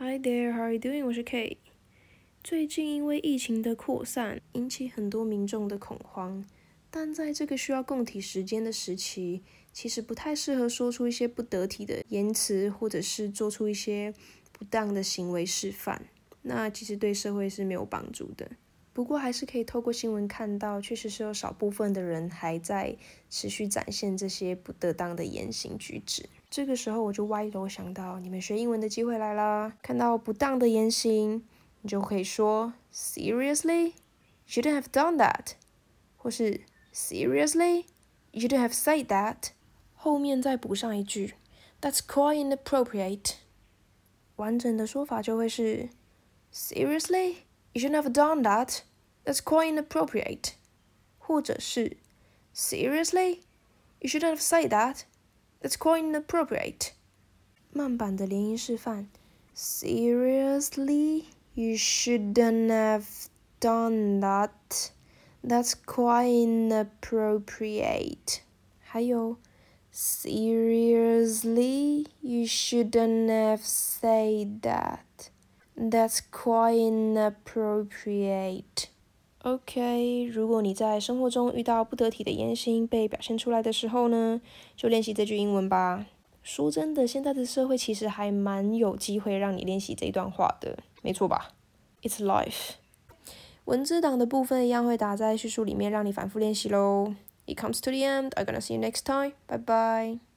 Hi there, how are you doing? 我是 K。最近因为疫情的扩散，引起很多民众的恐慌。但在这个需要共体时间的时期，其实不太适合说出一些不得体的言辞，或者是做出一些不当的行为示范。那其实对社会是没有帮助的。不过还是可以透过新闻看到，确实是有少部分的人还在持续展现这些不得当的言行举止。这个时候我就歪头想到，你们学英文的机会来了。看到不当的言行，你就可以说 Seriously, shouldn't have done that，或是 Seriously, you shouldn't have said that。后面再补上一句 That's quite inappropriate。完整的说法就会是 Seriously, you shouldn't have done that. That's quite inappropriate。或者是 Seriously, you shouldn't have said that. That's quite inappropriate. 慢版的连音示范。Seriously, you shouldn't have done that. That's quite inappropriate. 还有，Seriously, you shouldn't have said that. That's quite inappropriate. OK，如果你在生活中遇到不得体的言行被表现出来的时候呢，就练习这句英文吧。说真的，现在的社会其实还蛮有机会让你练习这一段话的，没错吧？It's life。文字档的部分一样会打在叙述里面，让你反复练习喽。It comes to the end. I'm gonna see you next time. Bye bye.